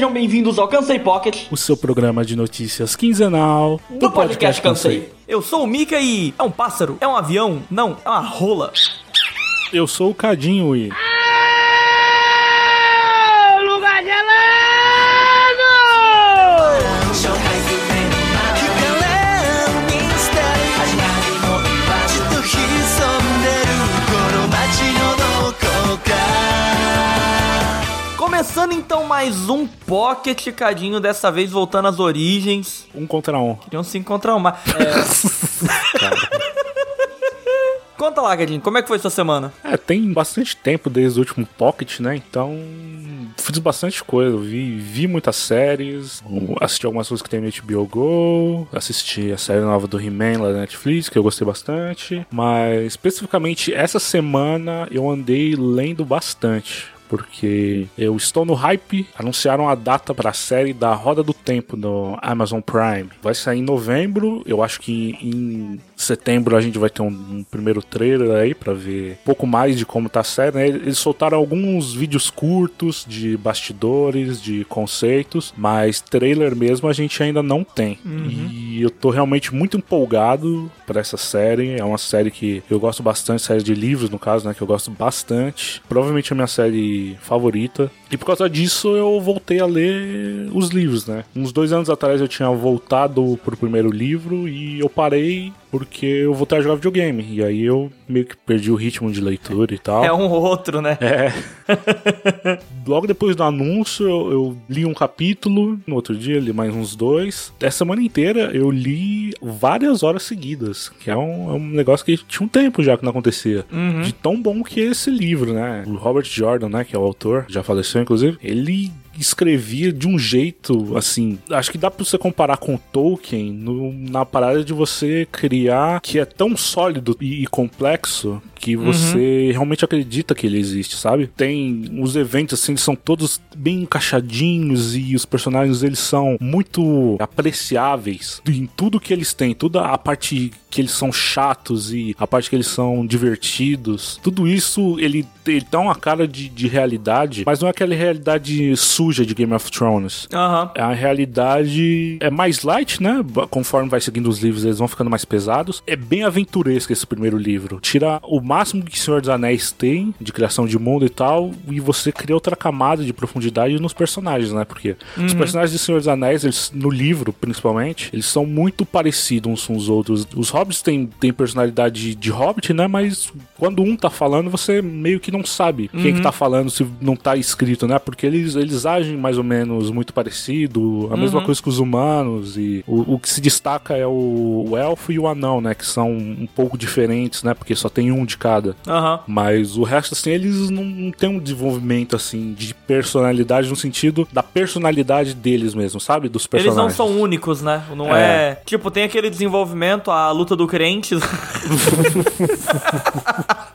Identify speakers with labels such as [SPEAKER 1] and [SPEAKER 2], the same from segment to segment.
[SPEAKER 1] sejam bem-vindos ao Cansei Pocket,
[SPEAKER 2] o seu programa de notícias quinzenal
[SPEAKER 1] do podcast Cansei.
[SPEAKER 3] Eu sou o Mika e é um pássaro? É um avião? Não, é uma rola.
[SPEAKER 2] Eu sou o Cadinho e.
[SPEAKER 3] Começando então mais um Pocket Cadinho, dessa vez voltando às origens.
[SPEAKER 2] Um contra um.
[SPEAKER 3] Queriam se encontrar uma. É... Conta lá, Cadinho, como é que foi sua semana?
[SPEAKER 2] É, tem bastante tempo desde o último Pocket, né? Então. Fiz bastante coisa, vi, vi muitas séries, assisti algumas coisas que tem no HBO Go, assisti a série nova do He-Man lá da Netflix, que eu gostei bastante, mas especificamente essa semana eu andei lendo bastante porque eu estou no hype. Anunciaram a data para a série da Roda do Tempo no Amazon Prime. Vai sair em novembro. Eu acho que em setembro a gente vai ter um, um primeiro trailer aí para ver um pouco mais de como tá a série. Né? Eles soltaram alguns vídeos curtos de bastidores, de conceitos, mas trailer mesmo a gente ainda não tem. E eu tô realmente muito empolgado para essa série. É uma série que eu gosto bastante, série de livros no caso, né, que eu gosto bastante. Provavelmente a minha série favorita. E por causa disso eu voltei a ler os livros, né? Uns dois anos atrás eu tinha voltado pro primeiro livro e eu parei porque eu voltei a jogar videogame. E aí eu meio que perdi o ritmo de leitura e tal.
[SPEAKER 3] É um outro, né?
[SPEAKER 2] É. Logo depois do anúncio, eu, eu, li um capítulo, no outro dia li mais uns dois. Essa semana inteira eu li várias horas seguidas, que é um, é um negócio que tinha um tempo já que não acontecia.
[SPEAKER 3] Uhum.
[SPEAKER 2] De tão bom que é esse livro, né? O Robert Jordan, né, que é o autor, já faleceu inclusive, ele escrevia de um jeito assim. Acho que dá pra você comparar com Tolkien no, na parada de você criar que é tão sólido e, e complexo que você uhum. realmente acredita que ele existe, sabe? Tem os eventos assim, são todos bem encaixadinhos e os personagens eles são muito apreciáveis em tudo que eles têm, toda a parte que eles são chatos e a parte que eles são divertidos. Tudo isso ele, ele dá uma cara de, de realidade, mas não é aquela realidade suja de Game of Thrones.
[SPEAKER 3] Uhum.
[SPEAKER 2] A realidade é mais light, né? Conforme vai seguindo os livros, eles vão ficando mais pesados. É bem aventuresco esse primeiro livro. Tira o máximo que Senhor dos Anéis tem de criação de mundo e tal, e você cria outra camada de profundidade nos personagens, né? Porque uhum. os personagens de Senhor dos Anéis, eles, no livro principalmente, eles são muito parecidos uns com os outros. Os hobbits têm, têm personalidade de hobbit, né? Mas quando um tá falando, você meio que não sabe uhum. quem que tá falando se não tá escrito, né? Porque eles, eles agem mais ou menos muito parecido, a uhum. mesma coisa que os humanos, e o, o que se destaca é o, o, elfo e o anão, né? Que são um pouco diferentes, né? Porque só tem um de cada.
[SPEAKER 3] Uhum.
[SPEAKER 2] Mas o resto, assim, eles não, não têm um desenvolvimento, assim, de personalidade no sentido da personalidade deles mesmo, sabe? Dos personagens.
[SPEAKER 3] Eles não são únicos, né? Não é. é... Tipo, tem aquele desenvolvimento, a luta do crente.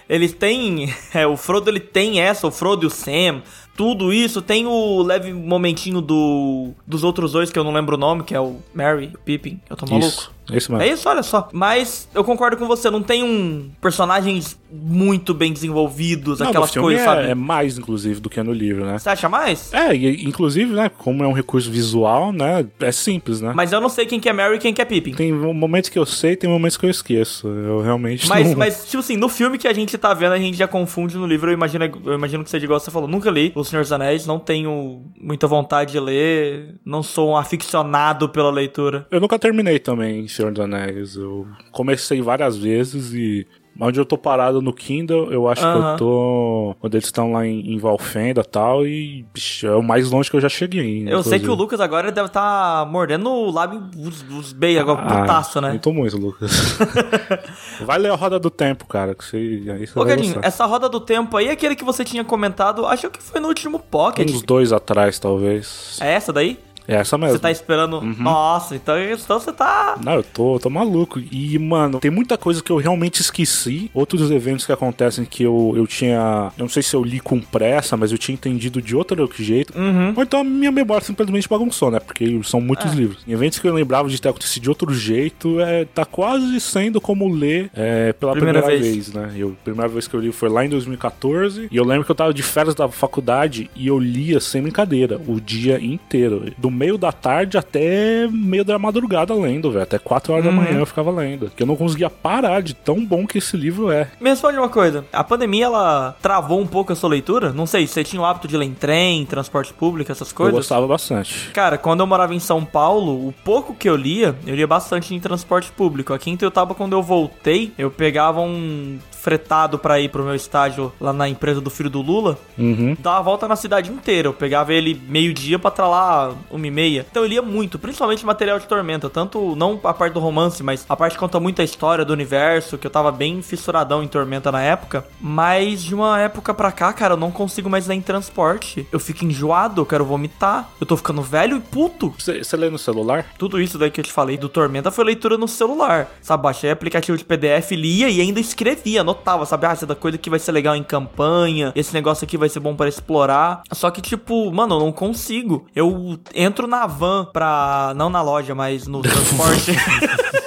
[SPEAKER 3] eles têm. É, o Frodo ele tem essa, o Frodo e o Sam tudo isso. Tem o leve momentinho do dos outros dois, que eu não lembro o nome, que é o Mary e o Pippin. Eu tô maluco.
[SPEAKER 2] Isso. Esse mesmo.
[SPEAKER 3] É isso, olha só. Mas eu concordo com você, não tem um personagens muito bem desenvolvidos,
[SPEAKER 2] não,
[SPEAKER 3] aquelas coisas,
[SPEAKER 2] é,
[SPEAKER 3] sabe?
[SPEAKER 2] É mais, inclusive, do que é no livro, né?
[SPEAKER 3] Você acha mais?
[SPEAKER 2] É, e, inclusive, né, como é um recurso visual, né, é simples, né?
[SPEAKER 3] Mas eu não sei quem que é Mary e quem que é Pippin.
[SPEAKER 2] Tem momentos que eu sei, tem momentos que eu esqueço. Eu realmente
[SPEAKER 3] mas,
[SPEAKER 2] não...
[SPEAKER 3] Mas, tipo assim, no filme que a gente tá vendo, a gente já confunde no livro. Eu imagino, eu imagino que seja igual você falou. Nunca li O Senhor dos Anéis, não tenho muita vontade de ler, não sou um aficionado pela leitura.
[SPEAKER 2] Eu nunca terminei também Senhor dos Anéis. Eu comecei várias vezes e onde eu tô parado no Kindle, eu acho que eu tô. Quando eles estão lá em, em Valfenda e tal, e bicho, é o mais longe que eu já cheguei.
[SPEAKER 3] Eu sei que o Lucas agora deve estar tá mordendo o lábio, os, os beios agora, ah, putaço, né?
[SPEAKER 2] Muito muito, Lucas. vai ler a Roda do Tempo, cara, que você. Aí você
[SPEAKER 3] Ô, essa Roda do Tempo aí, aquele que você tinha comentado, acho que foi no último Pocket.
[SPEAKER 2] Uns dois atrás, talvez.
[SPEAKER 3] É essa daí?
[SPEAKER 2] É essa mesmo.
[SPEAKER 3] Você tá esperando. Nossa, então, então você tá.
[SPEAKER 2] Não, eu tô, tô maluco. E, mano, tem muita coisa que eu realmente esqueci. Outros eventos que acontecem que eu, eu tinha. Eu não sei se eu li com pressa, mas eu tinha entendido de outro jeito. Ou então a minha memória simplesmente bagunçou, né? Porque são muitos livros. Em eventos que eu lembrava de ter acontecido de outro jeito, é, tá quase sendo como ler é, pela
[SPEAKER 3] Primeira
[SPEAKER 2] primeira,
[SPEAKER 3] vez.
[SPEAKER 2] vez. né? Eu, a primeira vez que eu li foi lá em 2014. E eu lembro que eu tava de férias da faculdade e eu lia sem brincadeira o dia inteiro. Do meio da tarde até meio da madrugada lendo, velho. Até 4 horas da manhã eu ficava lendo. Que eu não conseguia parar de tão bom que esse livro é.
[SPEAKER 3] Me responde uma coisa. A pandemia, ela travou um pouco a sua leitura? Não sei, você tinha o hábito de ler em trem, transporte público, essas
[SPEAKER 2] Eu
[SPEAKER 3] coisas?
[SPEAKER 2] gostava bastante.
[SPEAKER 3] Cara, quando eu morava em São Paulo, o pouco que eu lia, eu lia bastante em transporte público. Aqui em Teutaba, quando eu voltei, eu pegava um fretado pra ir pro meu estágio lá na empresa do filho do Lula,
[SPEAKER 2] Uhum.
[SPEAKER 3] dava a volta na cidade inteira. Eu pegava ele meio-dia pra estar lá uma e meia. Então eu lia muito, principalmente material de Tormenta. Tanto, não a parte do romance, mas a parte que conta muita história do universo, que eu tava bem fissuradão em Tormenta na época. Mas de uma época pra cá, cara, eu não consigo mais ler em transporte. Eu fico enjoado, eu quero vomitar. Eu tô ficando velho e puto.
[SPEAKER 2] Você você lê no celular?
[SPEAKER 3] Tudo isso daí que eu te falei do Tormenta foi leitura no celular. Sabe, baixei aplicativo de PDF, lia e ainda escrevia, anotava, sabe? Ah, essa da coisa que vai ser legal em campanha, esse negócio aqui vai ser bom pra explorar. Só que, tipo, mano, eu não consigo. Eu entro na van pra. Não na loja, mas no transporte.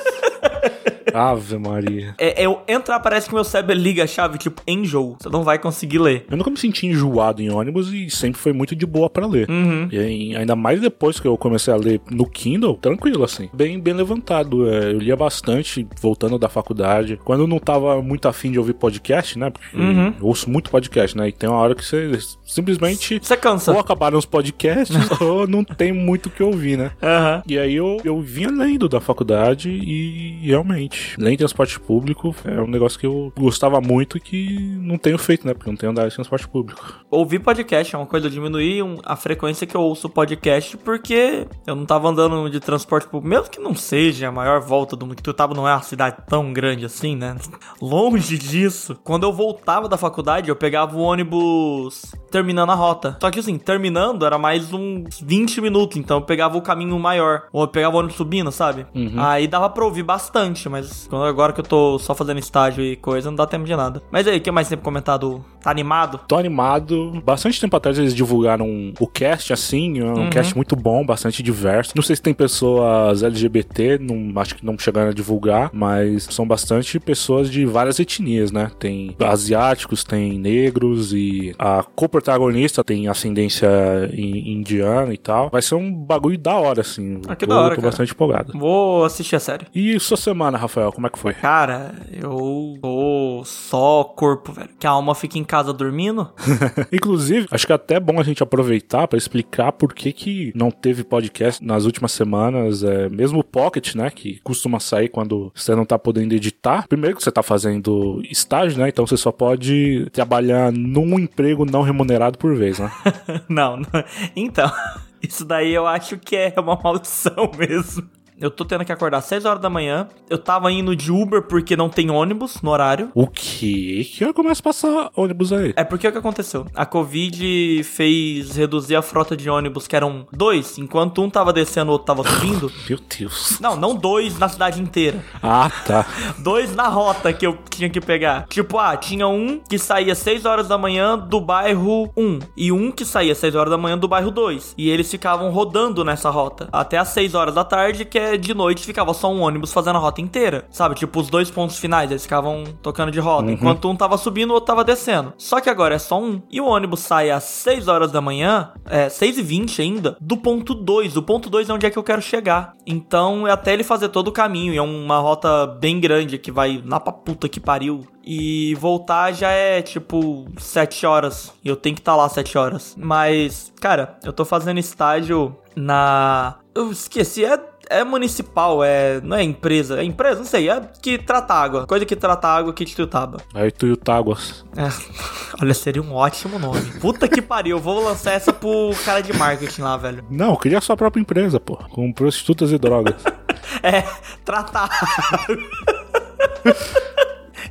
[SPEAKER 2] Ave Maria.
[SPEAKER 3] é, eu entrar, parece que meu cérebro liga a chave, tipo, enjoo. Você não vai conseguir ler.
[SPEAKER 2] Eu nunca me senti enjoado em ônibus e sempre foi muito de boa pra ler.
[SPEAKER 3] Uhum.
[SPEAKER 2] E aí, ainda mais depois que eu comecei a ler no Kindle, tranquilo, assim. Bem, bem levantado. É, eu lia bastante voltando da faculdade. Quando eu não tava muito afim de ouvir podcast, né? Porque
[SPEAKER 3] Uhum.
[SPEAKER 2] eu ouço muito podcast, né? E tem uma hora que você simplesmente.
[SPEAKER 3] Você cansa.
[SPEAKER 2] Ou acabaram os podcasts, ou não tem muito o que ouvir, né?
[SPEAKER 3] Aham.
[SPEAKER 2] E aí eu, eu vinha lendo da faculdade e realmente, ler em transporte público é um negócio que eu gostava muito e que não tenho feito, né? Porque não tenho andado em transporte público.
[SPEAKER 3] Ouvir podcast é uma coisa, eu diminuí a frequência que eu ouço podcast porque eu não tava andando de transporte público, mesmo que não seja a maior volta do mundo, que Tuiutaba não é uma cidade tão grande assim, né? Longe disso. Quando eu voltava da faculdade, eu pegava o ônibus terminando a rota. Só que assim, terminando era mais uns 20 minutos, então eu pegava o caminho maior. Ou eu pegava o ônibus subindo, sabe? Aí dava pra ouvir bastante, mas agora que eu tô só fazendo estágio e coisa, não dá tempo de nada. Mas aí, o que mais tem pra comentar do... Tá animado?
[SPEAKER 2] Tô animado. Bastante tempo atrás eles divulgaram o cast, assim. É um cast muito bom, bastante diverso. Não sei se tem pessoas LGBT, não, acho que não chegaram a divulgar, mas são bastante pessoas de várias etnias, né? Tem asiáticos, tem negros e a co-protagonista tem ascendência in- indiana e tal. Vai ser um bagulho da hora, assim.
[SPEAKER 3] Ah, que
[SPEAKER 2] tô,
[SPEAKER 3] da hora,
[SPEAKER 2] Tô
[SPEAKER 3] cara.
[SPEAKER 2] bastante empolgado.
[SPEAKER 3] Vou assistir a série.
[SPEAKER 2] E sua semana, Rafael, como é que foi?
[SPEAKER 3] Cara, eu tô só corpo, velho. Que a alma fica em casa dormindo.
[SPEAKER 2] Inclusive, acho que é até bom a gente aproveitar pra explicar por que, que não teve podcast nas últimas semanas. É, mesmo o Pocket, né? Que costuma sair quando você não tá podendo editar. Primeiro que você tá fazendo estágio, né? Então você só pode trabalhar num emprego não remunerado por vez, né?
[SPEAKER 3] não, não. Então, isso daí eu acho que é uma maldição mesmo. Eu tô tendo que acordar às 6 horas da manhã. Eu tava indo de Uber porque não tem ônibus no horário.
[SPEAKER 2] o quê? Que hora começa a passar ônibus aí?
[SPEAKER 3] É porque o que aconteceu? A Covid fez reduzir a frota de ônibus, que eram dois, enquanto um tava descendo, o outro tava subindo.
[SPEAKER 2] Meu Deus.
[SPEAKER 3] Não, não dois na cidade inteira.
[SPEAKER 2] Ah, tá.
[SPEAKER 3] Dois na rota que eu tinha que pegar. Tipo, ah, tinha um que saía 6 horas da manhã do bairro 1 e um que saía 6 horas da manhã do bairro 2. E eles ficavam rodando nessa rota até às 6 horas da tarde, que é de noite ficava só um ônibus fazendo a rota inteira. Sabe? Tipo, os dois pontos finais, eles ficavam tocando de roda. Enquanto um tava subindo, o outro tava descendo. Só que agora é só um. E o ônibus sai às 6 horas da manhã, é 6 e 20 ainda, do ponto 2. O ponto 2 é onde é que eu quero chegar. Então, é até ele fazer todo o caminho. E é uma rota bem grande que vai lá pra puta que pariu. E voltar já é tipo 7 horas. E eu tenho que estar lá 7 horas. Mas, cara, eu tô fazendo estágio na. Eu esqueci, é. É municipal, é. Não é empresa. É empresa? Não sei. É que trata água. Coisa que trata água aqui de Tuiutaba.
[SPEAKER 2] Aí tu e o Táguas.
[SPEAKER 3] É. Olha, seria um ótimo nome. Puta que pariu. Vou lançar essa pro cara de marketing lá, velho.
[SPEAKER 2] Não, cria sua própria empresa, pô. Com prostitutas e drogas.
[SPEAKER 3] É, tratar.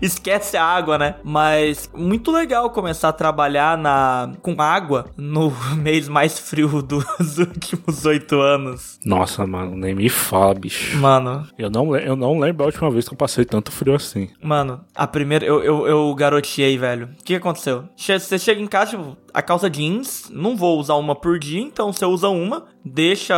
[SPEAKER 3] Esquece a água, né? Mas muito legal começar a trabalhar na com água no mês mais frio dos últimos oito anos.
[SPEAKER 2] Nossa, mano, nem me fala, bicho.
[SPEAKER 3] Mano,
[SPEAKER 2] Eu não, eu não lembro a última vez que eu passei tanto frio assim.
[SPEAKER 3] Mano, a primeira. Eu, eu, eu garoteei, velho. O que aconteceu? Você chega em casa, tipo, a calça jeans, não vou usar uma por dia, então você usa uma, deixa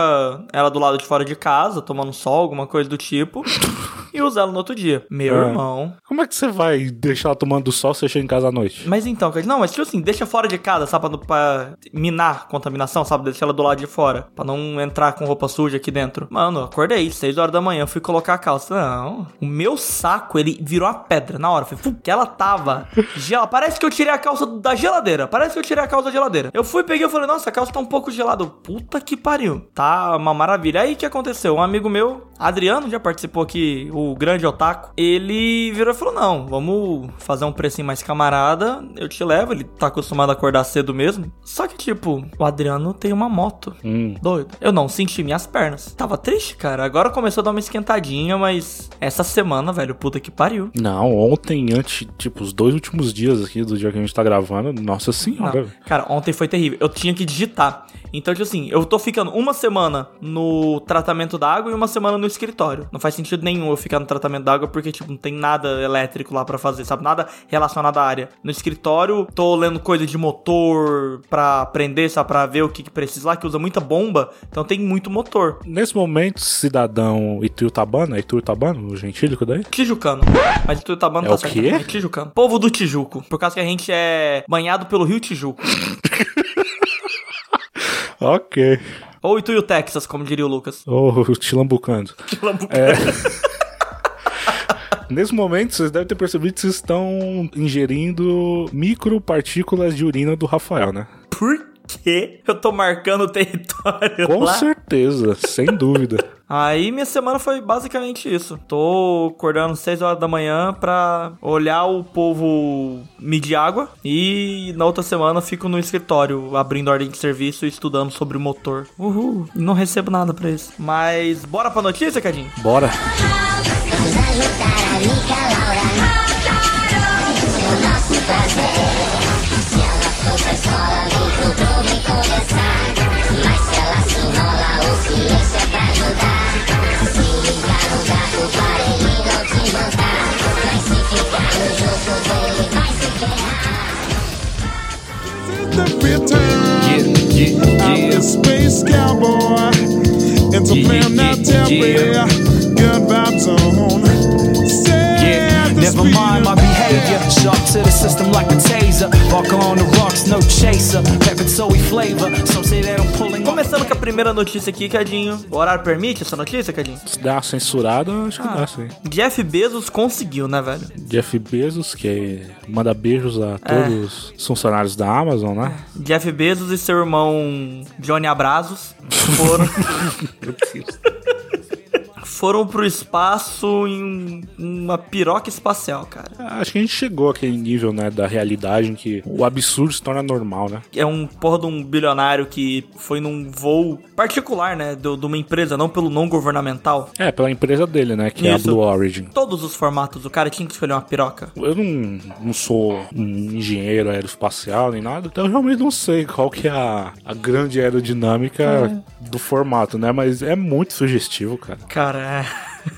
[SPEAKER 3] ela do lado de fora de casa, tomando sol, alguma coisa do tipo, e usa ela no outro dia. Meu
[SPEAKER 2] É.
[SPEAKER 3] irmão.
[SPEAKER 2] Como é que você vai deixar ela tomando sol se você chega em casa à noite?
[SPEAKER 3] Mas então, não, mas tipo assim, deixa fora de casa, sabe? Pra, pra minar contaminação, sabe? Deixa ela do lado de fora. Pra não entrar com roupa suja aqui dentro. Mano, acordei, 6 horas da manhã, fui colocar a calça. Não. O meu saco, ele virou uma pedra na hora. Foi, que ela tava. Gela. Parece que eu tirei a calça da geladeira. Parece que eu tirei a calça da geladeira. Eu fui, peguei e falei, nossa, a calça tá um pouco gelada. Puta que pariu. Tá uma maravilha. Aí o que aconteceu? Um amigo meu, Adriano, já participou aqui, o grande otaku. Ele virou e falou: Não, vamos fazer um precinho mais camarada. Eu te levo. Ele tá acostumado a acordar cedo mesmo. Só que, tipo, o Adriano tem uma moto.
[SPEAKER 2] Hum.
[SPEAKER 3] Doido. Eu não senti minhas pernas. Tava triste, cara. Agora começou a dar uma esquentadinha, mas essa semana, velho, puta que pariu.
[SPEAKER 2] Não, ontem, antes, tipo, os dois últimos dias aqui do dia que a gente tá gravando, nossa senhora.
[SPEAKER 3] Cara, ontem foi terrível. Eu tinha que digitar. Então, tipo assim, eu tô ficando uma semana no tratamento da água e uma semana no escritório. Não faz sentido nenhum eu ficar no tratamento da água porque, tipo, não tem nada elétrico lá pra fazer, sabe? Nada relacionado à área. No escritório, tô lendo coisa de motor pra aprender, sabe? Pra ver o que, que precisa lá, que usa muita bomba. Então tem muito motor.
[SPEAKER 2] Nesse momento, cidadão Ituiutabano, é Ituiutabano, o gentílico daí?
[SPEAKER 3] Tijucano. Mas Tuiutabano
[SPEAKER 2] É
[SPEAKER 3] tá
[SPEAKER 2] o
[SPEAKER 3] certo.
[SPEAKER 2] quê?
[SPEAKER 3] É Tijucano. Povo do Tijuco. Por causa que a gente é banhado pelo rio Tijuco.
[SPEAKER 2] Ok.
[SPEAKER 3] Ou Ituiu, Texas, como diria o Lucas.
[SPEAKER 2] Ô, tilambucando. É. Nesse momento, vocês devem ter percebido que vocês estão ingerindo micropartículas de urina do Rafael, né?
[SPEAKER 3] Por que eu tô marcando o território
[SPEAKER 2] Com
[SPEAKER 3] lá?
[SPEAKER 2] certeza, sem dúvida.
[SPEAKER 3] Aí minha semana foi basicamente isso. Tô acordando 6 horas da manhã pra olhar o povo medir água. E na outra semana fico no escritório abrindo ordem de serviço e estudando sobre o motor. Uhul. Não recebo nada pra isso. Mas bora pra notícia, Cadinho?
[SPEAKER 2] Bora.
[SPEAKER 4] the. Yeah, yeah, yeah. I'm a space cowboy. Interplan
[SPEAKER 5] yeah, yeah,
[SPEAKER 4] yeah,
[SPEAKER 5] yeah.
[SPEAKER 4] Good vibes on. Say
[SPEAKER 5] never mind my behavior. Sharp to the system like a taser. Barker on the rocks, no chaser. Flavor. Some say that I'm pulling
[SPEAKER 3] Começando com a primeira notícia aqui, Cadinho. O horário permite essa notícia, Cadinho?
[SPEAKER 2] Se der uma censurada, acho que
[SPEAKER 3] Ah.
[SPEAKER 2] dá, sim.
[SPEAKER 3] Jeff Bezos conseguiu, né, velho?
[SPEAKER 2] Jeff Bezos, que manda beijos a todos os funcionários da Amazon, né?
[SPEAKER 3] Jeff Bezos e seu irmão Johnny Abrazos foram, foram pro espaço em um- uma piroca espacial, cara.
[SPEAKER 2] Acho que a gente chegou àquele nível, né, da realidade em que o absurdo se torna normal, né?
[SPEAKER 3] É um porra de um bilionário que foi num voo particular, né? do- De uma empresa, não pelo não governamental.
[SPEAKER 2] É, pela empresa dele, né, que é a
[SPEAKER 3] Isso.
[SPEAKER 2] Blue Origin.
[SPEAKER 3] Todos os formatos, o cara tinha que escolher uma piroca.
[SPEAKER 2] Eu não, não sou um engenheiro aeroespacial nem nada, então eu realmente não sei qual que é a, a grande aerodinâmica do formato, né? Mas é muito sugestivo, cara.
[SPEAKER 3] Cara, Yeah.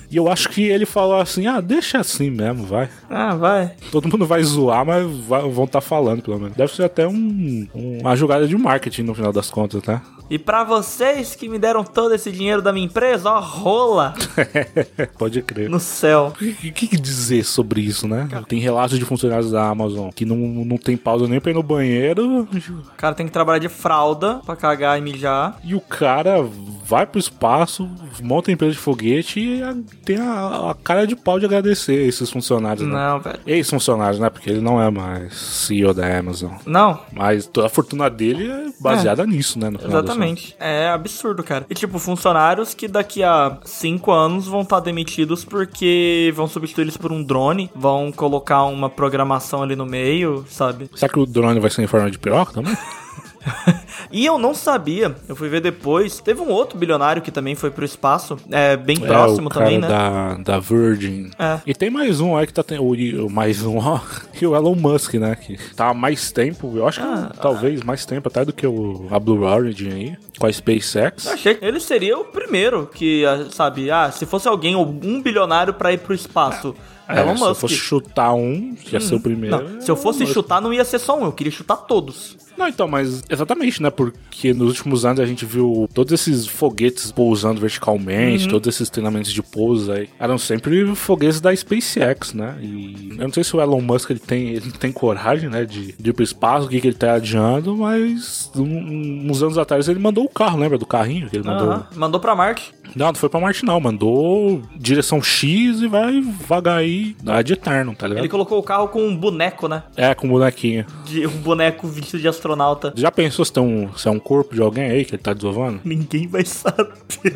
[SPEAKER 2] E eu acho que ele falou assim: ah, deixa assim mesmo, vai.
[SPEAKER 3] Ah, vai.
[SPEAKER 2] Todo mundo vai zoar, mas vai- vão estar falando, pelo menos. Deve ser até um, uma jogada de marketing no final das contas, né?
[SPEAKER 3] E pra vocês que me deram todo esse dinheiro da minha empresa, ó, rola
[SPEAKER 2] Pode crer.
[SPEAKER 3] no céu.
[SPEAKER 2] O que, que dizer sobre isso, né? Tem relatos de funcionários da Amazon que não, não tem pausa nem pra ir no banheiro
[SPEAKER 3] O cara tem que trabalhar de fralda pra cagar e mijar.
[SPEAKER 2] e o cara vai pro espaço, monta a empresa de foguete e tem a, a cara de pau de agradecer esses funcionários, né?
[SPEAKER 3] Não, velho.
[SPEAKER 2] Ex-funcionários, né? Porque ele não é mais CEO da Amazon.
[SPEAKER 3] Não,
[SPEAKER 2] Mas toda a fortuna dele é baseada nisso, né?
[SPEAKER 3] Exatamente. É absurdo, cara. E tipo, funcionários que daqui a cinco anos vão estar demitidos porque vão substituir eles por um drone, vão colocar uma programação ali no meio, sabe?
[SPEAKER 2] Será que o drone vai ser em forma de piroca também?
[SPEAKER 3] E eu não sabia, eu fui ver depois. Teve um outro bilionário que também foi pro espaço, é bem
[SPEAKER 2] É,
[SPEAKER 3] próximo também, né?
[SPEAKER 2] da, da Virgin.
[SPEAKER 3] É.
[SPEAKER 2] E tem mais um aí que tá. O, o mais um, ó. Que o Elon Musk, né? Que tá há mais tempo, eu acho que
[SPEAKER 3] Ah,
[SPEAKER 2] talvez mais tempo até do que o, a Blue Origin aí, com a SpaceX.
[SPEAKER 3] Eu achei que ele seria o primeiro que, ah, sabe, ah, se fosse alguém, um bilionário pra ir pro espaço,
[SPEAKER 2] É,
[SPEAKER 3] Elon
[SPEAKER 2] se eu
[SPEAKER 3] Musk.
[SPEAKER 2] fosse chutar um, ia ser o primeiro.
[SPEAKER 3] Não, se eu fosse chutar, não ia ser só um, eu queria chutar todos.
[SPEAKER 2] Não, então, mas exatamente, né? Porque nos últimos anos a gente viu todos esses foguetes pousando verticalmente,
[SPEAKER 3] Uhum.
[SPEAKER 2] todos esses treinamentos de pouso aí, eram sempre foguetes da SpaceX, né? E eu não sei se o Elon Musk ele tem, ele tem coragem, né, de, de ir pro espaço, o que, que ele tá adiando, mas um- uns anos atrás ele mandou o carro, lembra do carrinho que ele mandou?
[SPEAKER 3] Aham, Mandou pra Marte.
[SPEAKER 2] Não, não foi pra Marte não, mandou direção X e vai vagar aí ad eterno, tá ligado?
[SPEAKER 3] Ele colocou o carro com um boneco, né?
[SPEAKER 2] É, com bonequinho.
[SPEAKER 3] De, um boneco vestido de astronauta.
[SPEAKER 2] Já pensou se, tem um, se é um corpo de alguém aí que ele tá desovando?
[SPEAKER 3] Ninguém vai saber.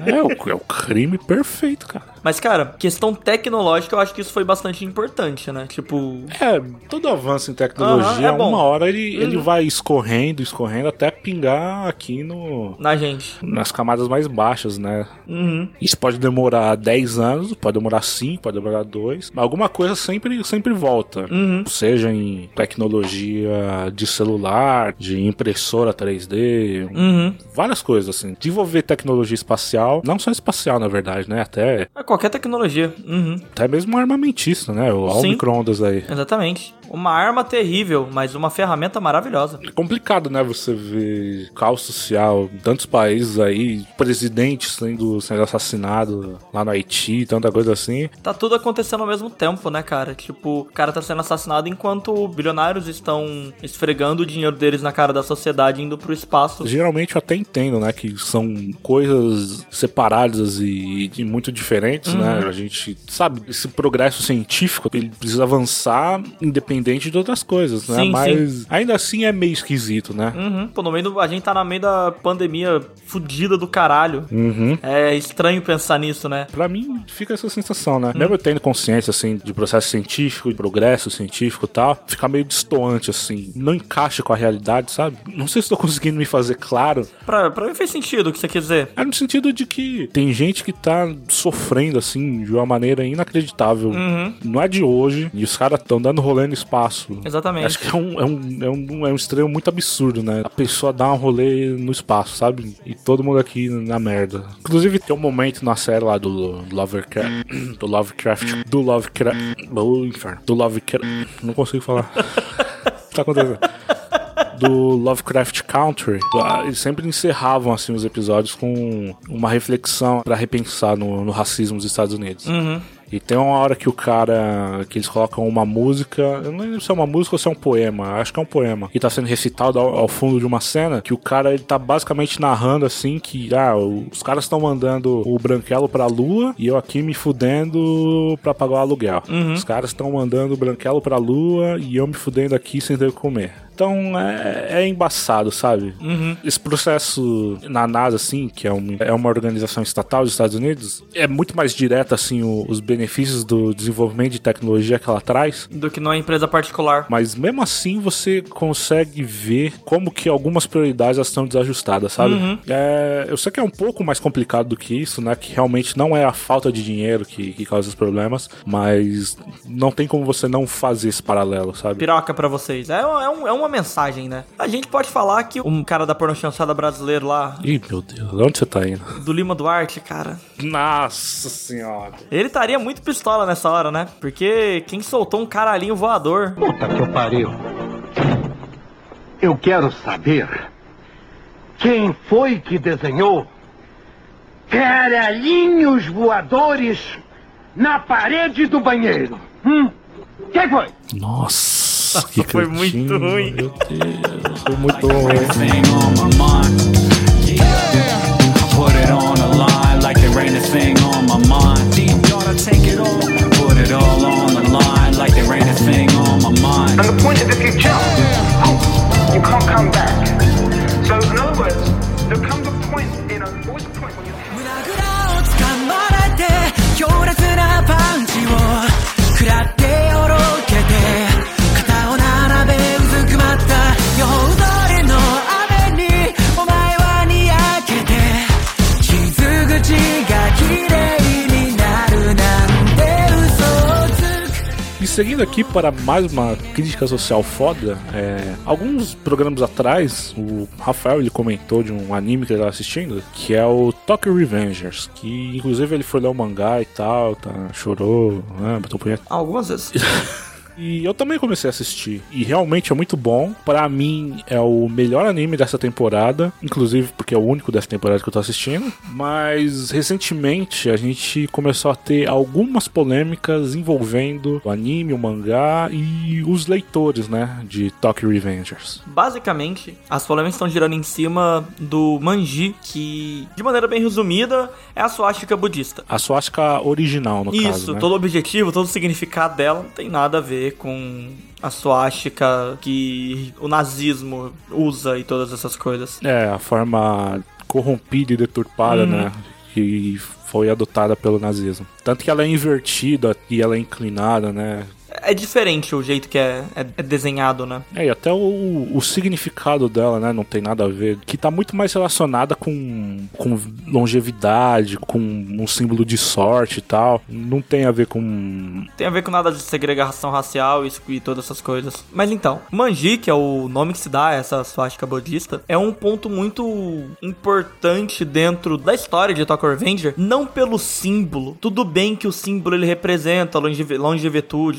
[SPEAKER 2] É o, é o crime perfeito, cara.
[SPEAKER 3] Mas, cara, questão tecnológica, eu acho que isso foi bastante importante, né? Tipo,
[SPEAKER 2] É, todo avanço em tecnologia,
[SPEAKER 3] Aham, é
[SPEAKER 2] uma hora ele, ele vai escorrendo, escorrendo, até pingar aqui no,
[SPEAKER 3] na gente.
[SPEAKER 2] nas camadas mais baixas, né?
[SPEAKER 3] Uhum.
[SPEAKER 2] Isso pode demorar 10 anos, pode demorar 5, pode demorar 2, mas alguma coisa sempre, sempre volta.
[SPEAKER 3] Uhum.
[SPEAKER 2] Seja em tecnologia de celular, de impressora 3D,
[SPEAKER 3] Uhum.
[SPEAKER 2] várias coisas assim. Desenvolver tecnologia espacial, não só espacial na verdade, né? Até,
[SPEAKER 3] É qualquer tecnologia. Uhum.
[SPEAKER 2] até mesmo armamentista, né? O
[SPEAKER 3] Sim.
[SPEAKER 2] micro-ondas aí.
[SPEAKER 3] Exatamente. Uma arma terrível, mas uma ferramenta maravilhosa.
[SPEAKER 2] É complicado, né? Você ver caos social em tantos países aí, presidentes sendo, sendo assassinados lá no Haiti, tanta coisa assim.
[SPEAKER 3] Tá tudo acontecendo ao mesmo tempo, né, cara? Tipo, o cara tá sendo assassinado enquanto bilionários estão esfregando o dinheiro deles na cara da sociedade indo pro espaço.
[SPEAKER 2] Geralmente eu até entendo, né? Que são coisas separadas e, e muito diferentes, né? A gente sabe, esse progresso científico, ele precisa avançar independente de outras coisas, né?
[SPEAKER 3] Sim,
[SPEAKER 2] Mas ainda assim é meio esquisito, né?
[SPEAKER 3] Uhum. Pô, no meio do, a gente tá no meio da pandemia fudida do caralho.
[SPEAKER 2] Uhum.
[SPEAKER 3] É estranho pensar nisso, né?
[SPEAKER 2] Pra mim, fica essa sensação, né? Mesmo eu tendo consciência, assim, de processo científico, de progresso científico e tal, fica meio distoante, assim. Não encaixa com a realidade, sabe? Não sei se tô conseguindo me fazer claro.
[SPEAKER 3] Pra, pra mim fez sentido o que você quer dizer.
[SPEAKER 2] É no sentido de que tem gente que tá sofrendo, assim, de uma maneira inacreditável. Não é de hoje. E os caras tão dando rolê no espaço.
[SPEAKER 3] Exatamente.
[SPEAKER 2] Acho que é um, é, um, é, um, é um extremo muito absurdo, né? A pessoa dá um rolê no espaço, sabe? E todo mundo aqui na merda. Inclusive, tem um momento na série lá do Lovecraft. Do Lovecraft. Do Lovecraft. Oh, inferno. Do Lovecraft. Não consigo falar. o que tá acontecendo? do Lovecraft Country, ah, eles sempre encerravam assim os episódios com uma reflexão pra repensar no, no racismo dos Estados Unidos. E tem uma hora que o cara. que eles colocam uma música. Eu não lembro se é uma música ou se é um poema. Acho que é um poema. Que tá sendo recitado ao, ao fundo de uma cena. Que o cara ele tá basicamente narrando assim que. Ah, os caras estão mandando o branquelo pra lua e eu aqui me fudendo pra pagar o aluguel. Os caras estão mandando o branquelo pra lua e eu me fudendo aqui sem ter o que comer. Então é, é embaçado, sabe? Esse processo na NASA, assim, que é, um, é uma organização estatal dos Estados Unidos, é muito mais direto, assim, o- os benefícios do desenvolvimento de tecnologia que ela traz.
[SPEAKER 3] Do que numa empresa particular.
[SPEAKER 2] Mas mesmo assim você consegue ver como que algumas prioridades estão desajustadas, sabe? É, eu sei que é um pouco mais complicado do que isso, né? Que realmente não é a falta de dinheiro que, que causa os problemas, mas não tem como você não fazer esse paralelo, sabe?
[SPEAKER 3] Piroca pra vocês. É, é, um- é uma mensagem, né? A gente pode falar que um cara da porno chanchada brasileiro lá,
[SPEAKER 2] Ih, meu Deus, onde você tá indo?
[SPEAKER 3] do Lima Duarte, cara,
[SPEAKER 2] Nossa senhora.
[SPEAKER 3] ele estaria muito pistola nessa hora, né? Porque quem soltou um caralhinho voador
[SPEAKER 6] Puta que eu pariu. Eu quero saber quem foi que desenhou caralhinhos voadores na parede do banheiro. Hum? Quem foi?
[SPEAKER 2] Nossa, que
[SPEAKER 3] foi muito
[SPEAKER 2] cretino,
[SPEAKER 3] ruim.
[SPEAKER 2] Meu Deus, foi muito ruim.
[SPEAKER 5] Thing on my mind. Yeah. I put it on the line like there ain't a thing on my mind. Deep gotta take it all. Put it all on the line like there ain't a thing on my mind.
[SPEAKER 7] And the point is, if you jump, you can't come back. So, in other words, there comes a point, you know, always a point when you
[SPEAKER 8] 胸ぐらを掴まれて強烈なパンチを食らって
[SPEAKER 2] seguindo aqui para mais uma crítica social foda, é, alguns programas atrás, o Rafael ele comentou de um anime que ele estava assistindo, que é o Tokyo Revengers, que inclusive ele foi ler o mangá e tal, tá, chorou, né, bateu punheta.
[SPEAKER 3] Algumas vezes.
[SPEAKER 2] E eu também comecei a assistir. E realmente é muito bom. Pra mim, é o melhor anime dessa temporada. Inclusive porque é o único dessa temporada que eu tô assistindo. Mas recentemente a gente começou a ter algumas polêmicas envolvendo o anime, o mangá e os leitores, né? De Tokyo Revengers.
[SPEAKER 3] Basicamente, as polêmicas estão girando em cima do Manji, que, de maneira bem resumida, é a suástica budista.
[SPEAKER 2] A swastika original, no
[SPEAKER 3] Isso,
[SPEAKER 2] caso. Né?
[SPEAKER 3] todo o objetivo, todo o significado dela não tem nada a ver com a suástica que o nazismo usa e todas essas coisas.
[SPEAKER 2] É, a forma corrompida e deturpada,
[SPEAKER 3] Uhum.
[SPEAKER 2] né? Que foi adotada pelo nazismo. Tanto que ela é invertida e ela é inclinada, né?
[SPEAKER 3] É diferente o jeito que é, é- é desenhado, né?
[SPEAKER 2] É, e até o, o significado dela, né, não tem nada a ver. Que tá muito mais relacionada com, com longevidade, com um símbolo de sorte e tal. Não tem a ver com.
[SPEAKER 3] Tem a ver com nada de segregação racial isso- e todas essas coisas. Mas então, Manji, que é o nome que se dá a essa suástica budista, é um ponto muito importante dentro da história de Tokyo Revenger, não pelo símbolo. Tudo bem que o símbolo ele representa a longevi- longevidade,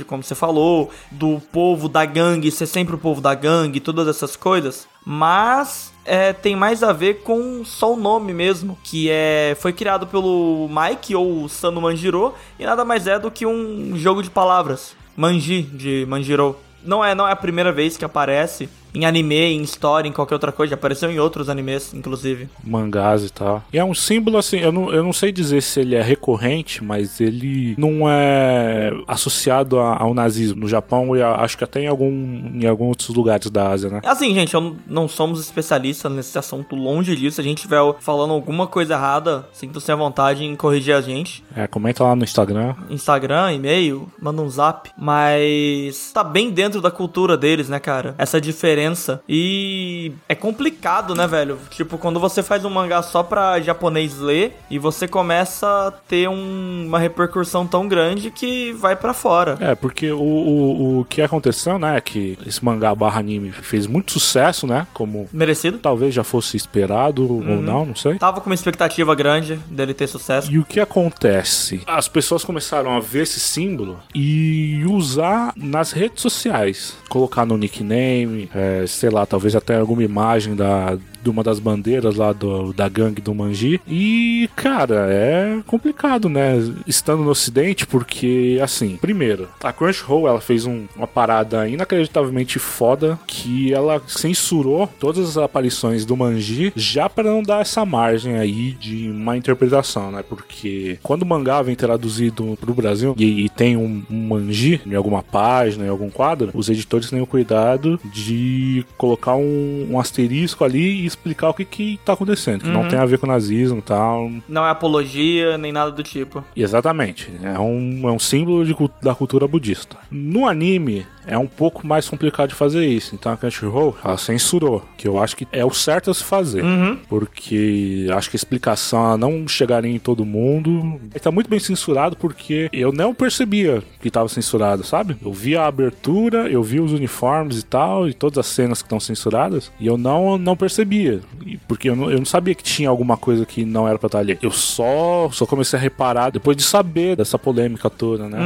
[SPEAKER 3] como você falou, do povo da gangue, ser sempre o povo da gangue, todas essas coisas. Mas é, tem mais a ver com só o nome mesmo, que é foi criado pelo Mike ou Sano Manjiro e nada mais é do que um jogo de palavras, Manji de Manjiro. Não é, não é a primeira vez que aparece em anime, em história, em qualquer outra coisa, já apareceu em outros animes, inclusive.
[SPEAKER 2] mangás e tal. E é um símbolo assim, eu não, eu não sei dizer se ele é recorrente, mas ele não é associado a- ao nazismo no Japão e a- acho que até em, algum, em alguns outros lugares da Ásia, né?
[SPEAKER 3] Assim, gente, eu não- somos especialistas nesse assunto, longe disso. Se a gente estiver falando alguma coisa errada, sinta-se à vontade em corrigir a gente.
[SPEAKER 2] É, comenta lá no Instagram.
[SPEAKER 3] Instagram, e-mail, manda um zap. Mas tá bem dentro da cultura deles, né, cara? Essa diferença. E é complicado, né, velho? Tipo, quando você faz um mangá só pra japonês ler e você começa a ter um- uma repercussão tão grande que vai pra fora.
[SPEAKER 2] É, porque o, o, o que aconteceu, né, é que esse mangá barra anime fez muito sucesso, né, como
[SPEAKER 3] Merecido?
[SPEAKER 2] talvez já fosse esperado ou
[SPEAKER 3] Uhum.
[SPEAKER 2] não, não sei.
[SPEAKER 3] Tava com uma expectativa grande dele ter sucesso.
[SPEAKER 2] E o que acontece? As pessoas começaram a ver esse símbolo e usar nas redes sociais. Colocar no nickname, é, sei lá, talvez até alguma imagem da, de uma das bandeiras lá do, da gangue do Manji. E, cara, é complicado, né? Estando no ocidente, porque, assim, primeiro, a Crunchyroll, ela fez um- uma parada inacreditavelmente foda que ela censurou todas as aparições do Manji já para não dar essa margem aí de uma interpretação, né? Porque quando o mangá vem traduzido pro Brasil e, e tem um, um Manji em alguma página, em algum quadro, os editores têm o cuidado de colocar um, um asterisco ali e explicar o que que tá acontecendo, que não tem a ver com nazismo e tal.
[SPEAKER 3] Não é apologia, nem nada do tipo.
[SPEAKER 2] Exatamente. É um, é um símbolo de da cultura budista. No anime, é um pouco mais complicado de fazer isso. Então a Crunchyroll, ela censurou, que eu acho que é o certo a se fazer. Porque acho que a explicação não chegaria em todo mundo. Ele tá muito bem censurado porque eu não percebia que tava censurado, sabe? Eu vi a abertura, eu vi os uniformes e tal, e todas as cenas que estão censuradas, e eu não, não percebia. E- Porque eu não, eu não sabia que tinha alguma coisa que não era pra estar ali. Eu só, só comecei a reparar depois de saber dessa polêmica toda, né?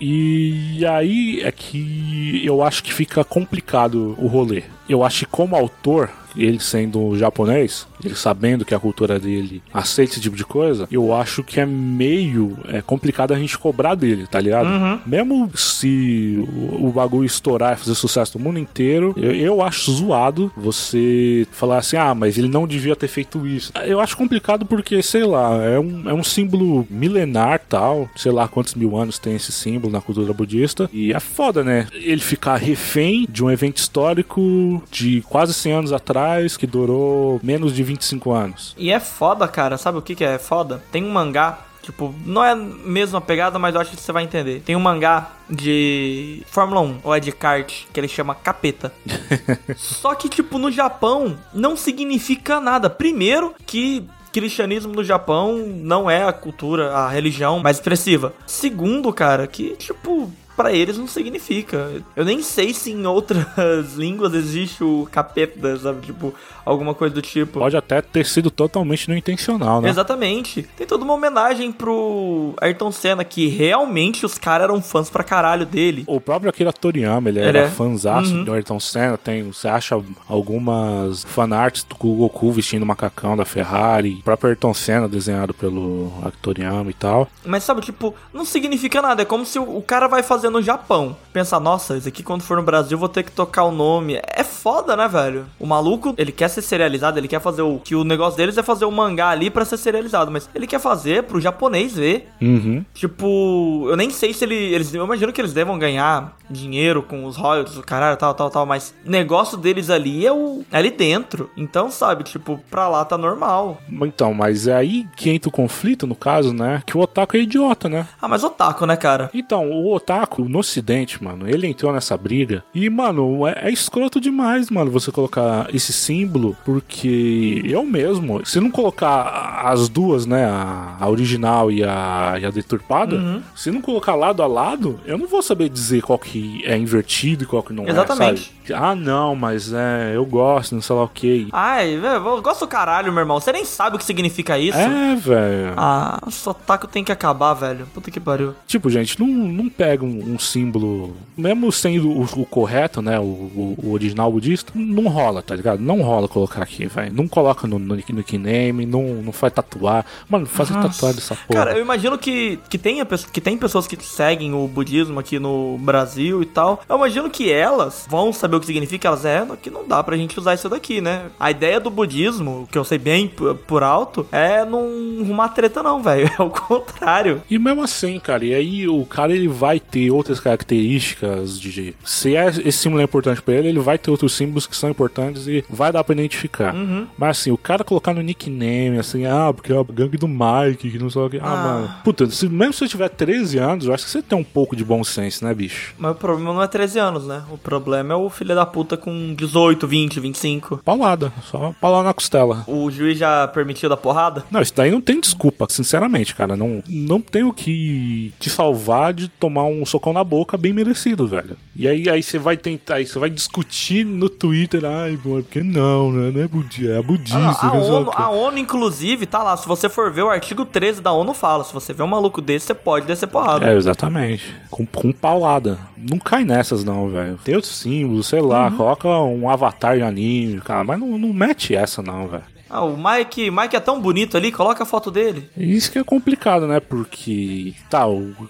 [SPEAKER 2] E aí é que eu acho que fica complicado o rolê. Eu acho que como autor, ele sendo japonês, ele sabendo que a cultura dele aceita esse tipo de coisa, eu acho que é meio é complicado a gente cobrar dele, tá ligado? Mesmo se o, o bagulho estourar e fazer sucesso no mundo inteiro, eu, eu acho zoado você falar assim, ah, mas ele não devia ter feito isso. Eu acho complicado porque, sei lá, é um, é um símbolo milenar tal, sei lá quantos mil anos tem esse símbolo na cultura budista, e é foda, né? Ele ficar refém de um evento histórico de quase 100 anos atrás, que durou menos de 25 anos.
[SPEAKER 3] E é foda, cara. Sabe o que, que é foda? Tem um mangá, tipo, não é a mesma pegada, mas eu acho que você vai entender. Tem um mangá de Fórmula 1, ou é de kart, que ele chama Capeta. Só que, tipo, no Japão não significa nada. Primeiro que cristianismo no Japão não é a cultura, a religião mais expressiva. Segundo, cara, que, tipo, pra eles não significa. Eu nem sei se em outras línguas existe o capeta, sabe? Tipo, alguma coisa do tipo.
[SPEAKER 2] Pode até ter sido totalmente não intencional, né?
[SPEAKER 3] Exatamente. Tem toda uma homenagem pro Ayrton Senna, que realmente os caras eram fãs pra caralho dele.
[SPEAKER 2] O próprio Akira Toriyama, ele
[SPEAKER 3] Ele
[SPEAKER 2] era
[SPEAKER 3] é.
[SPEAKER 2] fãzaço
[SPEAKER 3] Uhum.
[SPEAKER 2] do Ayrton Senna. Tem, você acha algumas fanarts do Goku vestindo macacão da Ferrari. O próprio Ayrton Senna desenhado pelo Akira Toriyama e tal.
[SPEAKER 3] Mas sabe, tipo, não significa nada. É como se o cara vai fazer no Japão. Pensar, nossa, esse aqui quando for no Brasil eu vou ter que tocar o nome. É foda, né, velho? O maluco, ele quer ser serializado, ele quer fazer o. Que o negócio deles é fazer o mangá ali pra ser serializado. Mas ele quer fazer pro japonês ver.
[SPEAKER 2] Uhum.
[SPEAKER 3] Tipo, eu nem sei se ele, eles. Eu imagino que eles devam ganhar dinheiro com os royalties, o caralho, tal, tal, tal. Mas o negócio deles ali é o. é ali dentro. Então, sabe, tipo, pra lá tá normal.
[SPEAKER 2] Então, mas é aí que entra o conflito, no caso, né? Que o Otaku é idiota, né?
[SPEAKER 3] Ah, mas otaku, né, cara?
[SPEAKER 2] Então, o Otaku, no ocidente, mano, ele entrou nessa briga. E, mano, é, é escroto demais, mano, você colocar esse símbolo. Porque eu mesmo, se não colocar as duas, né? A, a original e a, e a deturpada,
[SPEAKER 3] Uhum.
[SPEAKER 2] se não colocar lado a lado, eu não vou saber dizer qual que é invertido e qual que não
[SPEAKER 3] Exatamente.
[SPEAKER 2] é, sabe? Ah, não, mas é, eu gosto, não sei lá o que.
[SPEAKER 3] Ai, velho, eu gosto do caralho, meu irmão. Você nem sabe o que significa isso.
[SPEAKER 2] É, velho.
[SPEAKER 3] Ah, o sotaque tem que acabar, velho. Puta que pariu.
[SPEAKER 2] Tipo, gente, não, não pega um, um símbolo, mesmo sendo o, o correto, né? O, o- o original budista, não rola, tá ligado? Não rola colocar aqui, velho. Não coloca no, no, no nickname, não, não faz tatuar. Mano, faz tatuagem dessa porra.
[SPEAKER 3] Cara, eu imagino que, que, tenha, que tem pessoas que seguem o budismo aqui no Brasil e tal. Eu imagino que elas vão saber o que significa. Elas é que não dá pra gente usar isso daqui, né? A ideia do budismo, que eu sei bem por alto, é não arrumar treta, não, velho. É o contrário.
[SPEAKER 2] E mesmo assim, cara, e aí o cara ele vai ter outras características de. Se é, esse símbolo é importante pra ele, ele vai ter outros símbolos que são importantes e vai dar pra identificar.
[SPEAKER 3] Uhum.
[SPEAKER 2] Mas assim, o cara colocar no nickname, assim, ah, porque é a gangue do Mike, que não sei o que. Ah,
[SPEAKER 3] Ah.
[SPEAKER 2] mano. Puta, se, mesmo se você tiver 13 anos, eu acho que você tem um pouco de bom senso, né, bicho?
[SPEAKER 3] Mas o problema não é 13 anos, né? O problema é o filho da puta com 18, 20, 25.
[SPEAKER 2] Paulada, só paulada na costela.
[SPEAKER 3] O juiz já permitiu da porrada?
[SPEAKER 2] Não, isso daí não tem desculpa, sinceramente, cara. Não, não tem o que te salvar de tomar um socão na boca bem merecido, velho. E aí, aí você vai tentar, aí você vai discutir no Twitter, ai, porque não, né? Não é budista, é budista.
[SPEAKER 3] Ah, a, ONU, a ONU, inclusive, tá lá. Se você for ver o artigo 13 da ONU, fala: se você vê um maluco desse, você pode descer porrada.
[SPEAKER 2] É, exatamente. Com, com paulada. Não cai nessas, não, velho. Tem outros símbolos, sei lá,
[SPEAKER 3] Uhum.
[SPEAKER 2] coloca um avatar de anime, cara, mas não, não mete essa, não, velho.
[SPEAKER 3] Ah, o Mike, Mike é tão bonito ali, coloca a foto dele.
[SPEAKER 2] Isso que é complicado, né? Porque, tá,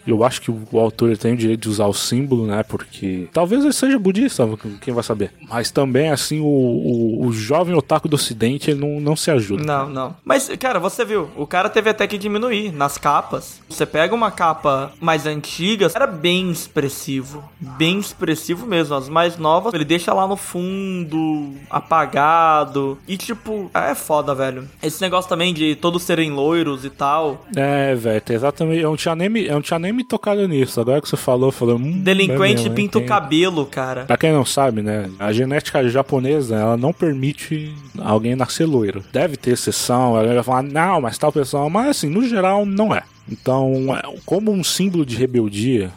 [SPEAKER 2] eu acho que o autor tem o direito de usar o símbolo, né? Porque talvez ele seja budista, quem vai saber. Mas também, assim, o, o, o jovem otaku do ocidente, ele não, não se ajuda.
[SPEAKER 3] Não, não. Mas, cara, você viu, o cara teve até que diminuir nas capas. Você pega uma capa mais antiga, era bem expressivo. Bem expressivo mesmo. As mais novas, ele deixa lá no fundo, apagado. E, tipo, é foda, velho. Esse negócio também de todos serem loiros e tal.
[SPEAKER 2] É, velho, exatamente. Eu não, tinha nem, me- eu não tinha nem me tocado nisso. Agora que você falou, falei. Hum,
[SPEAKER 3] Delinquente
[SPEAKER 2] é mesmo,
[SPEAKER 3] pinta o
[SPEAKER 2] tem-
[SPEAKER 3] cabelo, cara.
[SPEAKER 2] Pra quem não sabe, né? A genética japonesa, ela não permite alguém nascer loiro. Deve ter exceção, ela vai falar, não, mas tal pessoa. Mas assim, no geral, não é. Então, é- como um símbolo de rebeldia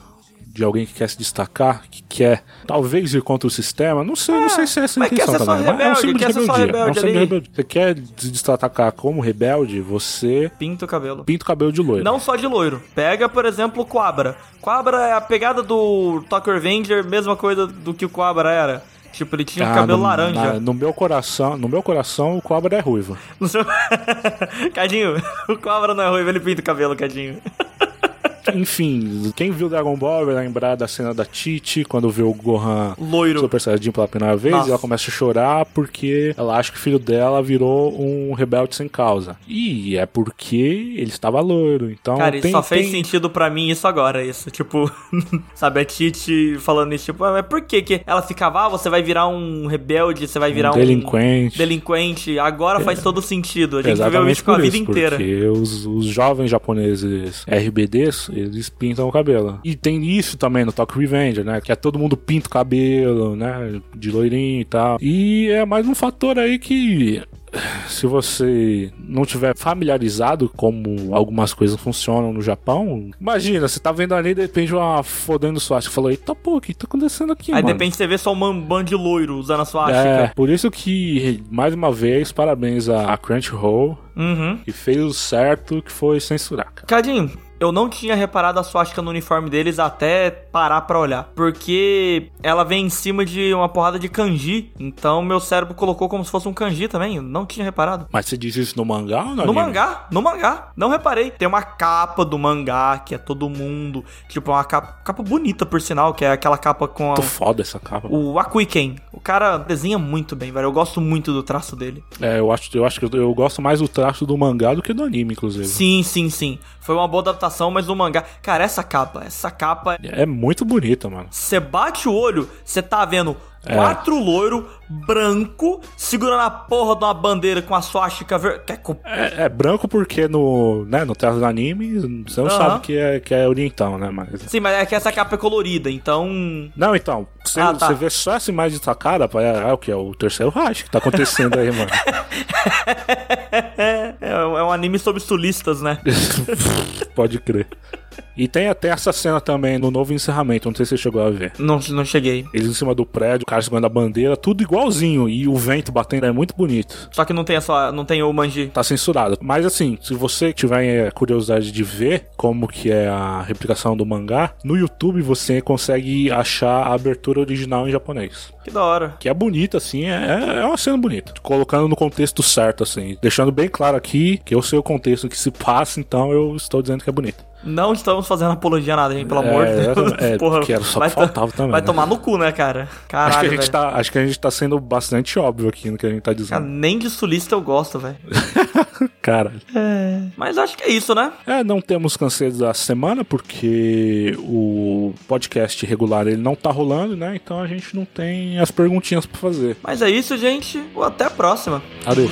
[SPEAKER 2] de alguém que quer se destacar, que quer talvez ir contra o sistema, não sei, não sei se é essa a intenção também. mas é um
[SPEAKER 3] rebelde,
[SPEAKER 2] símbolo de rebeldia. é um
[SPEAKER 3] rebelde
[SPEAKER 2] símbolo de rebeldia. Você quer se destacar como rebelde, você
[SPEAKER 3] Pinta o cabelo.
[SPEAKER 2] pinta o cabelo de loiro.
[SPEAKER 3] Não só de loiro. Pega, por exemplo, o Quabra. Quabra é a pegada do Tokyo Revenger, mesma coisa do que o Quabra era. Tipo, ele tinha
[SPEAKER 2] Ah,
[SPEAKER 3] cabelo
[SPEAKER 2] no,
[SPEAKER 3] laranja.
[SPEAKER 2] na- no meu coração, no meu coração, o cobra é ruivo.
[SPEAKER 3] No seu... Cadinho, o Cobra não é ruivo, ele pinta o cabelo, Cadinho.
[SPEAKER 2] Enfim, quem viu Dragon Ball vai lembrar da cena da Titi, quando vê o Gohan
[SPEAKER 3] Loiro.
[SPEAKER 2] Super Saiyajin pela primeira vez,
[SPEAKER 3] Nossa.
[SPEAKER 2] e ela começa a chorar porque ela acha que o filho dela virou um rebelde sem causa. E é porque ele estava loiro, então
[SPEAKER 3] Cara, isso
[SPEAKER 2] tem,
[SPEAKER 3] só fez
[SPEAKER 2] tem-
[SPEAKER 3] sentido pra mim isso agora, isso. Tipo, sabe, a Titi falando isso, tipo, "Ah, mas por que que ela ficava, ah, você vai virar um rebelde, você vai virar um...
[SPEAKER 2] delinquente.
[SPEAKER 3] Delinquente. Agora faz todo sentido. A gente viveu
[SPEAKER 2] Exatamente
[SPEAKER 3] isso com a vida
[SPEAKER 2] isso,
[SPEAKER 3] inteira.
[SPEAKER 2] Porque os, os jovens japoneses RBDs, eles pintam o cabelo. E tem isso também no Tokyo Revenger, né? Que é todo mundo pinta o cabelo, né? De loirinho e tal. E é mais um fator aí que se você não tiver familiarizado como algumas coisas funcionam no Japão, imagina, você tá vendo ali e de repente uma fodendo swastika. Falou, eita pô, o que tá acontecendo aqui,
[SPEAKER 3] Aí de
[SPEAKER 2] mano?
[SPEAKER 3] repente você vê só um bando de loiro usando a sua
[SPEAKER 2] É, por isso que, mais uma vez, parabéns a a Crunchyroll,
[SPEAKER 3] Uhum.
[SPEAKER 2] que fez o certo, que foi censurar, cara.
[SPEAKER 3] Cadinho, eu não tinha reparado a suástica no uniforme deles até parar pra olhar. Porque ela vem em cima de uma porrada de kanji. Então meu cérebro colocou como se fosse um kanji também. Eu não tinha reparado.
[SPEAKER 2] Mas você disse isso no mangá ou no
[SPEAKER 3] No mangá, no mangá. Não reparei. Tem uma capa do mangá que é todo mundo. Tipo, uma capa, capa bonita, por sinal, que é aquela capa com a-
[SPEAKER 2] Tô foda essa capa.
[SPEAKER 3] o Akuiken. O cara desenha muito bem, velho. Eu gosto muito do traço dele.
[SPEAKER 2] É, eu acho, eu acho que eu, eu gosto mais do traço do mangá do que do anime, inclusive.
[SPEAKER 3] Sim, sim, sim. Foi uma boa adaptação, mas no mangá. Cara, essa capa, essa capa.
[SPEAKER 2] É muito bonita, mano.
[SPEAKER 3] Você bate o olho, você tá vendo
[SPEAKER 2] É.
[SPEAKER 3] quatro loiro branco segurando a porra de uma bandeira com a suástica ver... é
[SPEAKER 2] É, é branco porque no, né, no traço do anime você não sabe que é, que é oriental, né? Mas.
[SPEAKER 3] Sim, mas é que essa capa é colorida, então.
[SPEAKER 2] Não, então, você,
[SPEAKER 3] Ah, tá.
[SPEAKER 2] você vê só essa imagem dessa cara, é, é o que? É o terceiro Reich que tá acontecendo aí, mano.
[SPEAKER 3] É, é um anime sobre sulistas, né?
[SPEAKER 2] Pode crer. E tem até essa cena também no novo encerramento, não sei se você chegou a ver.
[SPEAKER 3] não, não cheguei.
[SPEAKER 2] Eles em cima do prédio, o cara segurando a bandeira, tudo igualzinho. E o vento batendo é muito bonito.
[SPEAKER 3] Só que não tem, a sua, não tem o manji.
[SPEAKER 2] Tá censurado. Mas assim, se você tiver eh, curiosidade de ver como que é a replicação do mangá, no YouTube você consegue achar a abertura original em japonês.
[SPEAKER 3] Que da hora.
[SPEAKER 2] Que é bonita, assim, é, é uma cena bonita. Colocando no contexto certo, assim. Deixando bem claro aqui que eu sei o contexto que se passa, então eu estou dizendo que é bonito.
[SPEAKER 3] Não estamos fazendo apologia a nada, gente, pelo
[SPEAKER 2] É,
[SPEAKER 3] amor de Deus.
[SPEAKER 2] exatamente. É, porque era só
[SPEAKER 3] vai
[SPEAKER 2] que faltava também,
[SPEAKER 3] Vai
[SPEAKER 2] né?
[SPEAKER 3] tomar no cu, né, cara? Caralho,
[SPEAKER 2] acho, que a gente
[SPEAKER 3] velho.
[SPEAKER 2] tá, acho que a gente tá sendo bastante óbvio aqui no que a gente tá
[SPEAKER 3] Cara,
[SPEAKER 2] dizendo.
[SPEAKER 3] nem de sulista eu gosto, velho.
[SPEAKER 2] Cara.
[SPEAKER 3] Mas acho que é isso, né?
[SPEAKER 2] É, não temos canseiro da semana porque o podcast regular ele não tá rolando, né? Então a gente não tem as perguntinhas pra fazer.
[SPEAKER 3] Mas é isso, gente. Até a próxima.
[SPEAKER 2] Adeus.